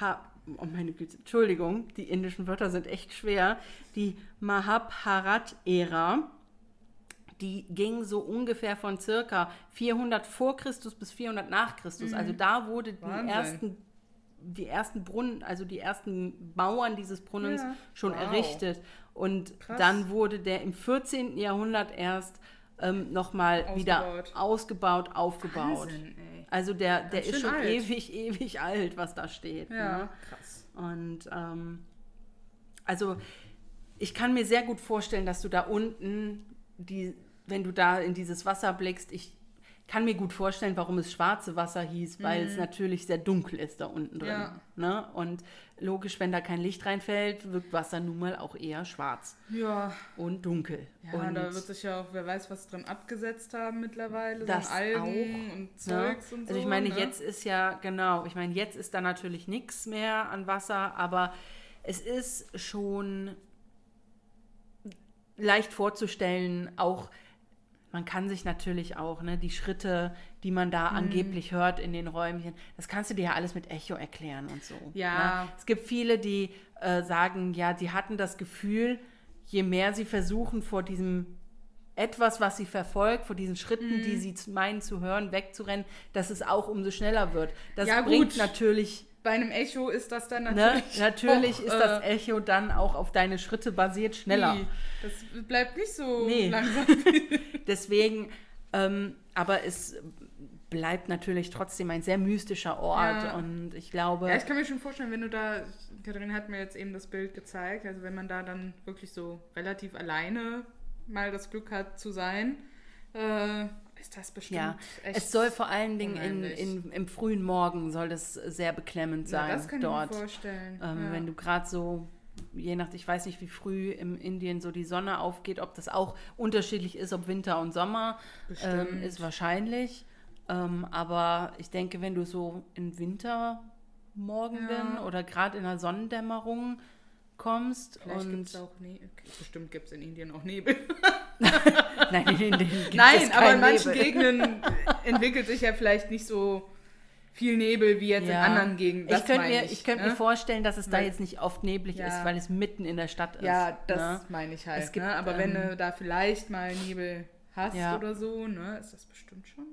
B: ha, oh meine Güte, Entschuldigung, die indischen Wörter sind echt schwer. Die Mahabharat-Ära, die ging so ungefähr von circa 400 vor Christus bis 400 nach Christus. Also da wurde die ersten die ersten Brunnen, also die ersten Mauern dieses Brunnens
A: Ja.
B: schon
A: Wow.
B: errichtet. Und
A: Krass.
B: dann wurde der im 14. Jahrhundert erst ähm, nochmal wieder
A: Ausgebaut.
B: aufgebaut.
A: Wahnsinn.
B: Also der, der ist schon
A: alt.
B: ewig, ewig alt, was da steht.
A: Ja,
B: Ne?
A: krass.
B: Und ähm, also ich kann mir sehr gut vorstellen, dass du da unten, die, wenn du da in dieses Wasser blickst, ich kann mir gut vorstellen, warum es schwarze Wasser hieß, weil es natürlich sehr dunkel ist da unten drin.
A: Mhm. Ja.
B: Ne? Und logisch, wenn da kein Licht reinfällt, wirkt Wasser nun mal auch eher schwarz
A: Ja,
B: und dunkel.
A: ja
B: und
A: da wird sich ja auch, wer weiß, was drin abgesetzt haben mittlerweile.
B: Das
A: so Algen
B: auch,
A: und
B: Ne?
A: Zeugs und so.
B: Also ich meine,
A: ne?
B: jetzt ist ja, genau, ich meine, jetzt ist da natürlich nichts mehr an Wasser, aber es ist schon leicht vorzustellen, auch man kann sich natürlich auch, ne, die Schritte, die man da mhm. angeblich hört in den Räumchen, das kannst du dir ja alles mit Echo erklären und so.
A: Ja.
B: Ne? Es gibt viele, die äh, sagen, ja, sie hatten das Gefühl, je mehr sie versuchen, vor diesem etwas, was sie verfolgt, vor diesen Schritten, mhm. die sie meinen zu hören, wegzurennen, dass es auch umso schneller wird. Das ja, bringt gut. natürlich
A: bei einem Echo ist das dann
B: ne? natürlich. Ne? Natürlich auch, ist das äh, Echo dann auch auf deine Schritte basiert schneller. Nee,
A: das bleibt nicht so
B: nee.
A: langsam.
B: Deswegen, ähm, aber es bleibt natürlich trotzdem ein sehr mystischer Ort ja. und ich glaube.
A: Ja, ich kann mir schon vorstellen, wenn du da, Katharina hat mir jetzt eben das Bild gezeigt, also wenn man da dann wirklich so relativ alleine mal das Glück hat zu sein, äh, ist das bestimmt ja,
B: echt Es soll vor allen Dingen in, in, im frühen Morgen soll das sehr beklemmend sein. Ja, das kann dort. ich mir vorstellen. Ähm, ja. Wenn du gerade so, je nach, ich weiß nicht, wie früh im Indien so die Sonne aufgeht, ob das auch unterschiedlich ist, ob Winter und Sommer, ähm, ist wahrscheinlich. Ähm, aber ich denke, wenn du so in Wintermorgen ja. oder gerade in der Sonnendämmerung kommst.
A: Vielleicht gibt es auch Nebel. Okay, bestimmt gibt es in Indien auch Nebel.
B: Nein, in Indien gibt
A: Nein,
B: es
A: aber in manchen Nebel. Gegenden entwickelt sich ja vielleicht nicht so viel Nebel wie jetzt ja. in anderen Gegenden.
B: Das ich könnte mir, ich könnt ne? mir vorstellen, dass es weil, da jetzt nicht oft neblig ja. ist, weil es mitten in der Stadt ist.
A: Ja, das ne? meine ich halt. Gibt, ne? Aber ähm, wenn du da vielleicht mal Nebel hast ja. oder so, ne, ist das bestimmt schon.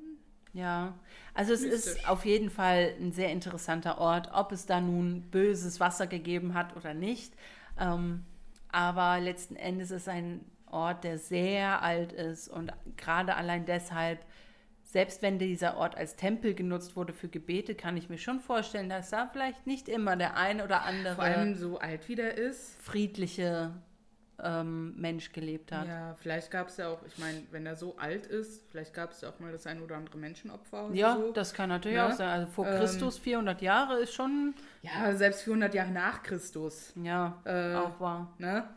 B: Ja, also es mystisch. ist auf jeden Fall ein sehr interessanter Ort, ob es da nun böses Wasser gegeben hat oder nicht. Ähm, aber letzten Endes ist es ein Ort, der sehr alt ist und gerade allein deshalb, selbst wenn dieser Ort als Tempel genutzt wurde für Gebete, kann ich mir schon vorstellen, dass da vielleicht nicht immer der ein oder andere
A: Vor allem so alt wie der ist,
B: friedliche ähm, Mensch gelebt hat.
A: Ja, vielleicht gab es ja auch, ich meine, wenn er so alt ist, vielleicht gab es ja auch mal das ein oder andere Menschenopfer.
B: ja,
A: so.
B: das kann natürlich ja? auch sein. Also vor ähm, Christus 400 Jahre ist schon.
A: Ja, selbst 400 Jahre nach Christus.
B: Ja, äh, auch wahr.
A: Ne?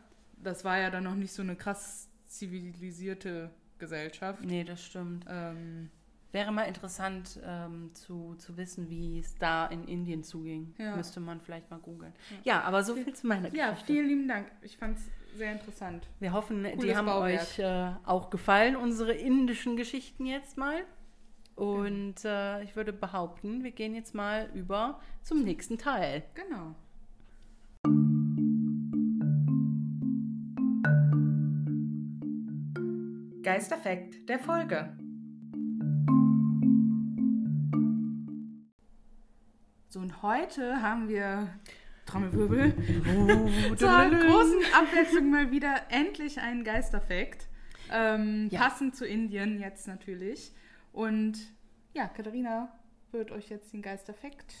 A: Das war ja dann noch nicht so eine krass zivilisierte Gesellschaft.
B: Nee, das stimmt. Ähm, Wäre mal interessant ähm, zu, zu wissen, wie es da in Indien zuging. Ja. Müsste man vielleicht mal googeln. Ja. ja. aber so viel zu meiner
A: Geschichte. Ja, vielen lieben Dank. Ich fand es sehr interessant.
B: Wir hoffen, Cooles die haben Bauwerk. euch äh, auch gefallen, unsere indischen Geschichten jetzt mal. Und äh, ich würde behaupten, wir gehen jetzt mal über zum nächsten Teil.
A: Genau. Geisterfekt der Folge. So, und heute haben wir Trommelwirbel. Oh, Zur großen Abwechslung mal wieder endlich ein Geisterfekt. Ähm, ja. Passend zu Indien jetzt natürlich. Und ja, Katharina wird euch jetzt den Geisterfekt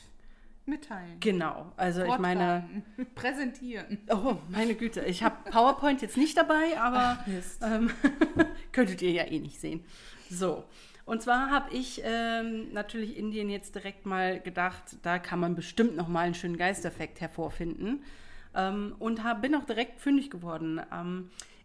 A: mitteilen.
B: Genau, also Vortragen, ich meine.
A: Präsentieren.
B: Oh, meine Güte. Ich habe PowerPoint jetzt nicht dabei, aber ähm, könntet ihr ja eh nicht sehen. So, und zwar habe ich ähm, natürlich Indien jetzt direkt mal gedacht, da kann man bestimmt noch mal einen schönen Geisteffekt hervorfinden. Ähm, und hab, bin auch direkt fündig geworden.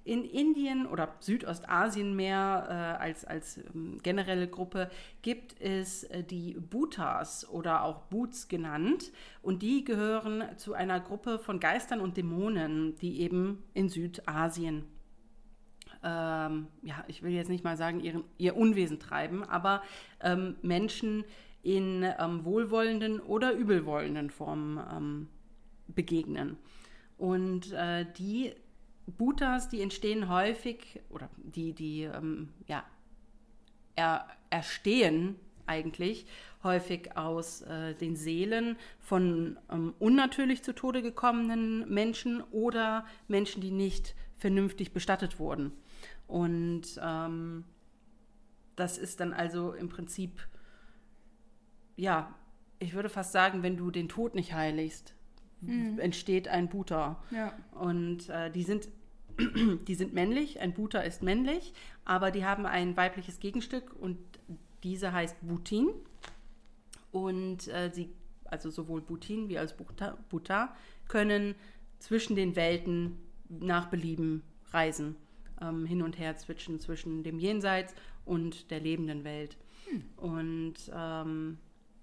B: In Indien oder Südostasien mehr äh, als, als ähm, generelle Gruppe gibt es äh, die Bhutas oder auch Bhuts genannt. Und die gehören zu einer Gruppe von Geistern und Dämonen, die eben in Südasien ähm, ja, ich will jetzt nicht mal sagen, ihren, ihr Unwesen treiben, aber ähm, Menschen in ähm, wohlwollenden oder übelwollenden Formen ähm, begegnen. Und äh, die Bhutas, die entstehen häufig, oder die, die ähm, ja, er, erstehen eigentlich häufig aus äh, den Seelen von ähm, unnatürlich zu Tode gekommenen Menschen oder Menschen, die nicht vernünftig bestattet wurden. Und ähm, das ist dann also im Prinzip, ja, ich würde fast sagen, wenn du den Tod nicht heiligst, mhm. entsteht ein Buta.
A: Ja.
B: Und äh, die sind die sind männlich, ein Buta ist männlich, aber die haben ein weibliches Gegenstück und diese heißt Butin. Und äh, sie, also sowohl Butin wie als Buta, Buta, können zwischen den Welten nach Belieben reisen ähm, hin und her zwischen, zwischen dem Jenseits und der lebenden Welt. Hm. Und ähm,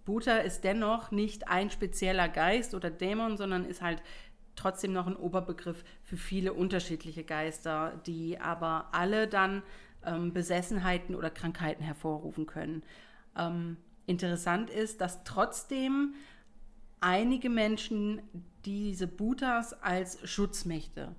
B: Buddha ist dennoch nicht ein spezieller Geist oder Dämon, sondern ist halt trotzdem noch ein Oberbegriff für viele unterschiedliche Geister, die aber alle dann ähm, Besessenheiten oder Krankheiten hervorrufen können. Ähm, interessant ist, dass trotzdem einige Menschen diese Butas als Schutzmächte hm,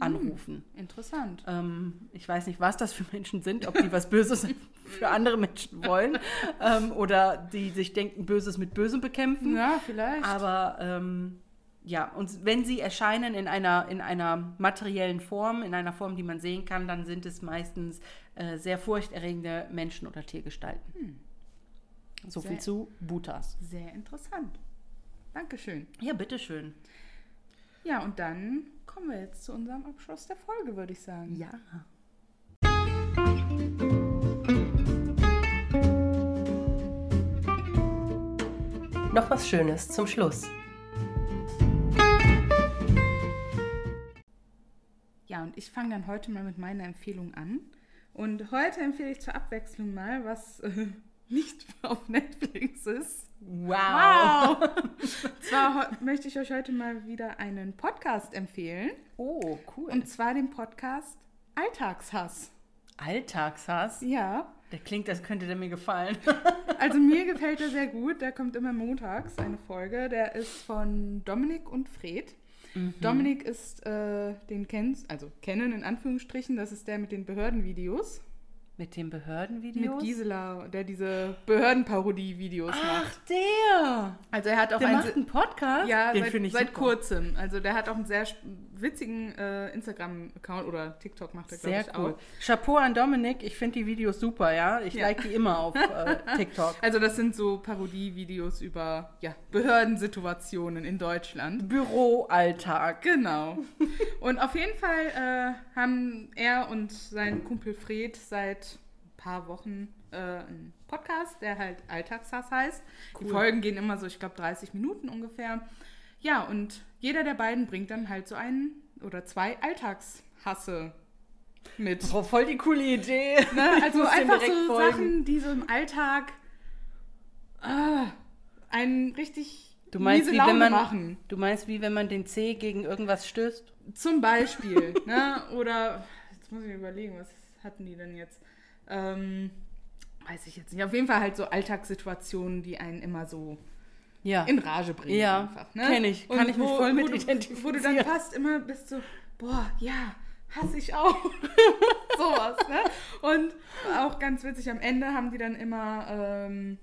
B: anrufen.
A: Hm, interessant.
B: Ähm, ich weiß nicht, was das für Menschen sind, ob die was Böses für andere Menschen wollen ähm, oder die sich denken, Böses mit Bösem bekämpfen.
A: Ja, vielleicht.
B: Aber ähm, ja, und wenn sie erscheinen in einer, in einer materiellen Form, in einer Form, die man sehen kann, dann sind es meistens äh, sehr furchterregende Menschen- oder Tiergestalten. Hm. So sehr, viel zu Butas.
A: Sehr interessant. Dankeschön.
B: Ja, bitteschön.
A: Ja, und dann kommen wir jetzt zu unserem Abschluss der Folge, würde ich sagen.
B: Ja.
C: Noch was Schönes zum Schluss.
A: Ja, und ich fange dann heute mal mit meiner Empfehlung an. Und heute empfehle ich zur Abwechslung mal, was äh, nicht auf Netflix ist.
B: Wow! wow.
A: zwar möchte ich euch heute mal wieder einen Podcast empfehlen.
B: Oh, cool.
A: Und zwar den Podcast Alltagshass.
B: Alltagshass?
A: Ja.
B: Der klingt, als könnte der mir gefallen.
A: also mir gefällt er sehr gut. Der kommt immer montags, eine Folge. Der ist von Dominik und Fred. Mhm. Dominik ist, äh, den kennst, also kennen in Anführungsstrichen, das ist der mit den Behördenvideos.
B: Mit den Behördenvideos?
A: Mit Gisela, der diese Behördenparodie-Videos macht.
B: Ach, der!
A: Also er hat auch
B: der
A: einen,
B: macht einen Podcast?
A: Ja, den seit, seit kurzem. Also der hat auch einen sehr witzigen äh, Instagram-Account oder TikTok macht er, glaube ich, cool. auch.
B: Chapeau an Dominik, ich finde die Videos super, ja. Ich ja. like die immer auf äh, TikTok.
A: Also das sind so Parodie-Videos über ja, Behördensituationen in Deutschland.
B: Büroalltag.
A: Genau. und auf jeden Fall äh, haben er und sein Kumpel Fred seit paar Wochen äh, einen Podcast, der halt Alltagshass heißt. Cool. Die Folgen gehen immer so, ich glaube, 30 Minuten ungefähr. Ja, und jeder der beiden bringt dann halt so einen oder zwei Alltagshasse mit.
B: Oh, voll die coole Idee.
A: Ne? Also einfach so folgen. Sachen, die so im Alltag ah, einen richtig
B: Du meinst, wie wenn man, machen. Du meinst, wie wenn man den C gegen irgendwas stößt?
A: Zum Beispiel. ne? Oder, jetzt muss ich überlegen, was hatten die denn jetzt? Ähm, weiß ich jetzt nicht. Auf jeden Fall halt so Alltagssituationen, die einen immer so ja. in Rage bringen.
B: Ja, einfach. Ne? kenne ich. Kann Und ich mich voll mit
A: wo
B: identifizieren.
A: Wo du dann fast immer bist so, boah, ja, hasse ich auch. Sowas, ne? Und auch ganz witzig, am Ende haben die dann immer ähm,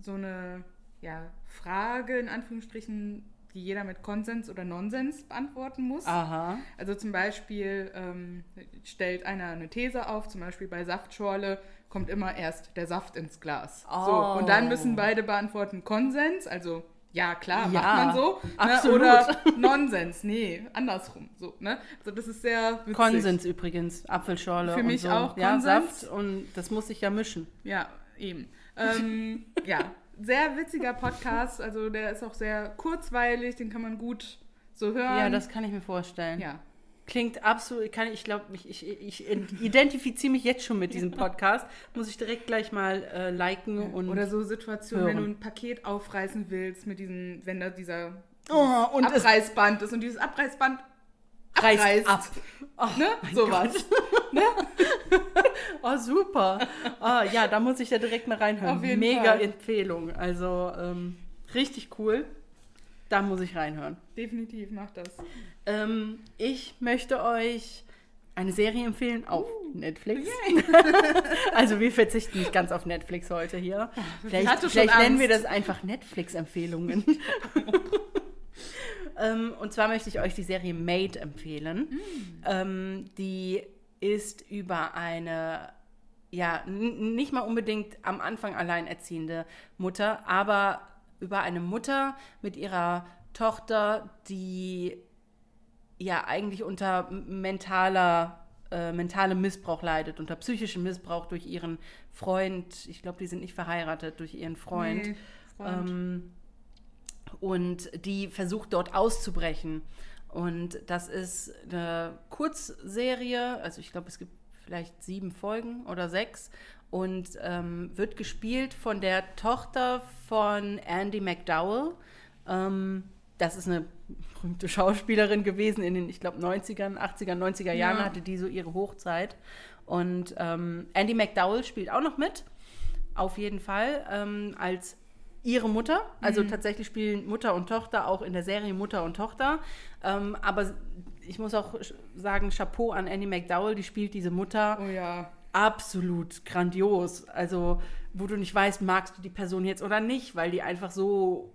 A: so eine ja, Frage, in Anführungsstrichen, die jeder mit Konsens oder Nonsens beantworten muss.
B: Aha.
A: Also zum Beispiel ähm, stellt einer eine These auf, zum Beispiel bei Saftschorle kommt immer erst der Saft ins Glas. Oh. So, und dann müssen beide beantworten Konsens, also ja, klar, ja, macht man so. Ne?
B: Absolut.
A: Ne? Oder Nonsens, nee, andersrum. So, ne? Also das ist sehr
B: witzig. Konsens übrigens, Apfelschorle
A: Für mich
B: so.
A: auch
B: ja, Saft und das muss sich ja mischen.
A: Ja, eben. Ähm, ja, sehr witziger Podcast. Also der ist auch sehr kurzweilig, den kann man gut so hören.
B: Ja, das kann ich mir vorstellen.
A: Ja.
B: Klingt absolut, kann ich glaube, ich, ich, ich identifiziere mich jetzt schon mit diesem Podcast. Muss ich direkt gleich mal äh, liken ja. und.
A: Oder so Situationen, hören. wenn du ein Paket aufreißen willst mit diesem, wenn da dieser
B: oh, und
A: Abreißband ist und dieses Abreißband
B: reißt, reißt. ab.
A: Oh, ne? Sowas. ne?
B: oh, super. Oh, ja, da muss ich ja direkt mal reinhören. Mega
A: Fall.
B: Empfehlung. Also ähm, richtig cool. Da muss ich reinhören.
A: Definitiv, mach das.
B: Ähm, ich möchte euch eine Serie empfehlen auf uh, Netflix. also wir verzichten nicht ganz auf Netflix heute hier. Vielleicht, vielleicht nennen wir das einfach Netflix-Empfehlungen. Ähm, und zwar möchte ich euch die Serie Made empfehlen. Mm. Ähm, die ist über eine, ja, nicht mal unbedingt am Anfang alleinerziehende Mutter, aber über eine Mutter mit ihrer Tochter, die ja eigentlich unter mentaler, äh, mentalem Missbrauch leidet, unter psychischem Missbrauch durch ihren Freund. Ich glaube, die sind nicht verheiratet, durch ihren Freund. Nee, Freund. Ähm, und die versucht dort auszubrechen. Und das ist eine Kurzserie, also ich glaube, es gibt vielleicht sieben Folgen oder sechs und ähm, wird gespielt von der Tochter von Andy McDowell. Ähm, das ist eine berühmte Schauspielerin gewesen in den, ich glaube, 90ern, 80er, 90er Jahren ja. hatte die so ihre Hochzeit. Und ähm, Andy McDowell spielt auch noch mit, auf jeden Fall, ähm, als ihre Mutter. Also mhm. tatsächlich spielen Mutter und Tochter auch in der Serie Mutter und Tochter. Ähm, aber ich muss auch sagen, Chapeau an Andy McDowell, die spielt diese Mutter.
A: Oh ja.
B: Absolut grandios. Also, wo du nicht weißt, magst du die Person jetzt oder nicht, weil die einfach so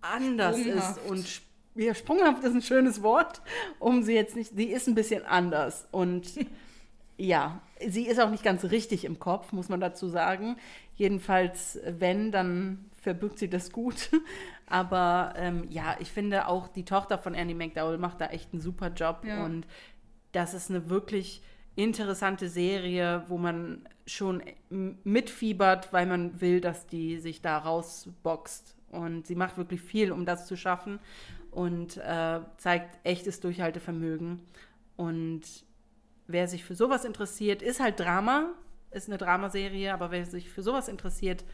B: anders sprunghaft. ist und ja, sprunghaft ist ein schönes Wort, um sie jetzt nicht, sie ist ein bisschen anders und ja, sie ist auch nicht ganz richtig im Kopf, muss man dazu sagen. Jedenfalls, wenn, dann verbirgt sie das gut. Aber ähm, ja, ich finde auch die Tochter von Andy McDowell macht da echt einen super Job ja. und das ist eine wirklich interessante Serie, wo man schon mitfiebert, weil man will, dass die sich da rausboxt. Und sie macht wirklich viel, um das zu schaffen und äh, zeigt echtes Durchhaltevermögen. Und wer sich für sowas interessiert, ist halt Drama, ist eine Dramaserie, aber wer sich für sowas interessiert,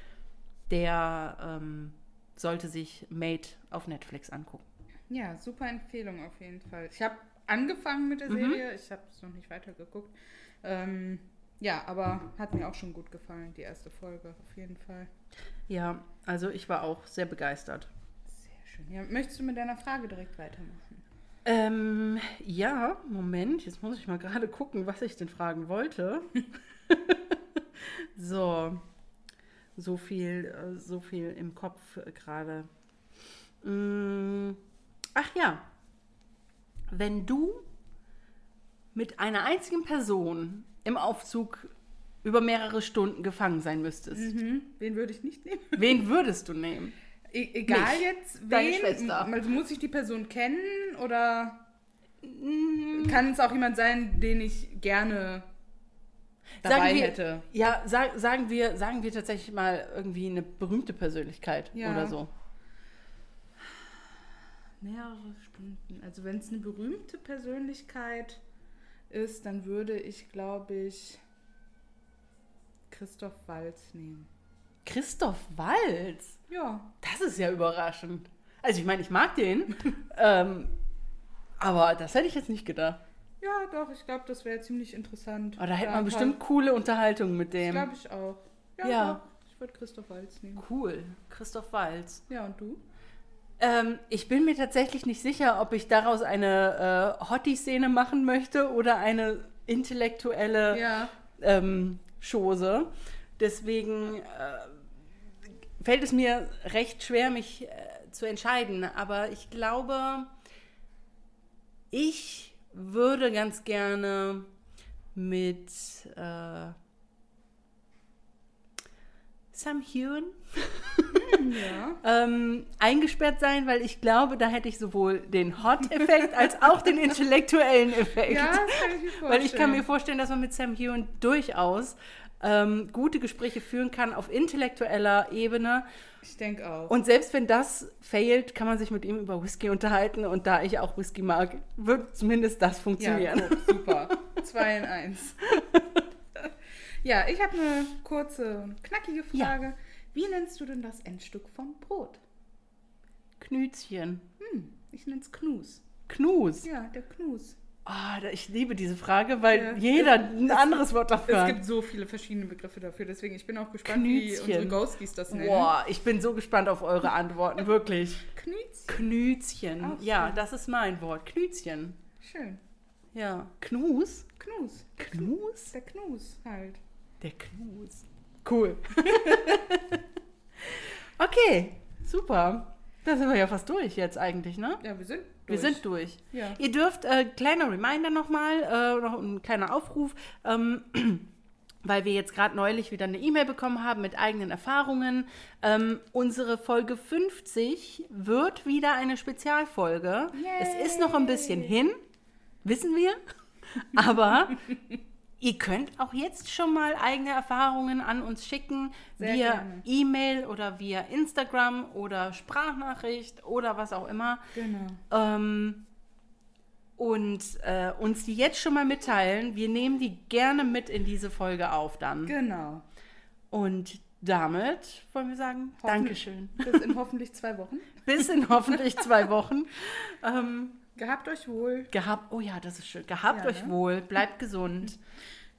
B: der ähm, sollte sich Made auf Netflix angucken.
A: Ja, super Empfehlung auf jeden Fall. Ich habe angefangen mit der mhm. Serie, ich habe es noch nicht weitergeguckt. Ähm, ja, aber hat mir auch schon gut gefallen, die erste Folge, auf jeden Fall.
B: Ja, also ich war auch sehr begeistert.
A: Sehr schön. Ja, möchtest du mit deiner Frage direkt weitermachen?
B: Ähm, ja, Moment, jetzt muss ich mal gerade gucken, was ich denn fragen wollte. so, so viel, äh, so viel im Kopf gerade. Mm, ach ja, wenn du mit einer einzigen Person im Aufzug über mehrere Stunden gefangen sein müsstest.
A: Mhm. Wen würde ich nicht nehmen?
B: Wen würdest du nehmen?
A: E egal Mich, jetzt, wen. Deine Schwester. Also muss ich die Person kennen oder mm. kann es auch jemand sein, den ich gerne dabei
B: sagen wir,
A: hätte?
B: Ja, sag, sagen, wir, sagen wir tatsächlich mal irgendwie eine berühmte Persönlichkeit ja. oder so.
A: Mehrere Stunden. Also wenn es eine berühmte Persönlichkeit ist, dann würde ich, glaube ich, Christoph Walz nehmen.
B: Christoph Walz?
A: Ja.
B: Das ist ja überraschend. Also ich meine, ich mag den, ähm, aber das hätte ich jetzt nicht gedacht.
A: Ja, doch, ich glaube, das wäre ziemlich interessant.
B: Aber da hätte man bestimmt coole Unterhaltung mit dem.
A: glaube ich auch. Ja, ja. Doch, ich würde Christoph Walz nehmen.
B: Cool, Christoph Walz.
A: Ja, und du?
B: Ähm, ich bin mir tatsächlich nicht sicher, ob ich daraus eine äh, Hottie-Szene machen möchte oder eine intellektuelle ja. ähm, Chose. Deswegen äh, fällt es mir recht schwer, mich äh, zu entscheiden. Aber ich glaube, ich würde ganz gerne mit äh, Sam Hewen ja. ähm, eingesperrt sein, weil ich glaube, da hätte ich sowohl den Hot-Effekt als auch den intellektuellen Effekt. Ja, kann ich mir vorstellen. Weil ich kann mir vorstellen, dass man mit Sam Hewen durchaus ähm, gute Gespräche führen kann auf intellektueller Ebene.
A: Ich denke auch.
B: Und selbst wenn das failt, kann man sich mit ihm über Whisky unterhalten. Und da ich auch Whisky mag, wird zumindest das funktionieren. Ja,
A: gut, super. Zwei in eins. Ja, ich habe eine kurze, knackige Frage. Ja. Wie nennst du denn das Endstück vom Brot?
B: Knütchen.
A: Hm, ich nenne es Knus.
B: Knus?
A: Ja, der Knus.
B: Oh, ich liebe diese Frage, weil ja, jeder ein anderes Wort dafür
A: hat. Es gibt so viele verschiedene Begriffe dafür, deswegen ich bin auch gespannt, Knütchen. wie unsere Ghosties das nennen.
B: Boah, ich bin so gespannt auf eure Antworten, wirklich.
A: Knütchen.
B: Knütchen. ja, das ist mein Wort. Knütchen.
A: Schön.
B: Ja. Knus?
A: Knus.
B: Knus?
A: Der Knus halt.
B: Der Knus. Cool. okay, super. Da sind wir ja fast durch jetzt eigentlich, ne?
A: Ja, wir sind durch.
B: Wir sind durch.
A: Ja.
B: Ihr dürft, äh, kleiner Reminder nochmal, äh, noch ein kleiner Aufruf, ähm, weil wir jetzt gerade neulich wieder eine E-Mail bekommen haben mit eigenen Erfahrungen. Ähm, unsere Folge 50 wird wieder eine Spezialfolge. Yay. Es ist noch ein bisschen hin, wissen wir. Aber Ihr könnt auch jetzt schon mal eigene Erfahrungen an uns schicken, Sehr via E-Mail oder via Instagram oder Sprachnachricht oder was auch immer.
A: Genau.
B: Ähm, und äh, uns die jetzt schon mal mitteilen. Wir nehmen die gerne mit in diese Folge auf dann.
A: Genau.
B: Und damit wollen wir sagen, Dankeschön.
A: Bis in hoffentlich zwei Wochen.
B: Bis in hoffentlich zwei Wochen. Ähm,
A: Gehabt euch wohl.
B: Gehabt, oh ja, das ist schön. Gehabt ja, euch ne? wohl. Bleibt gesund.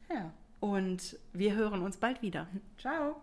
B: Ja. Und wir hören uns bald wieder.
A: Ciao.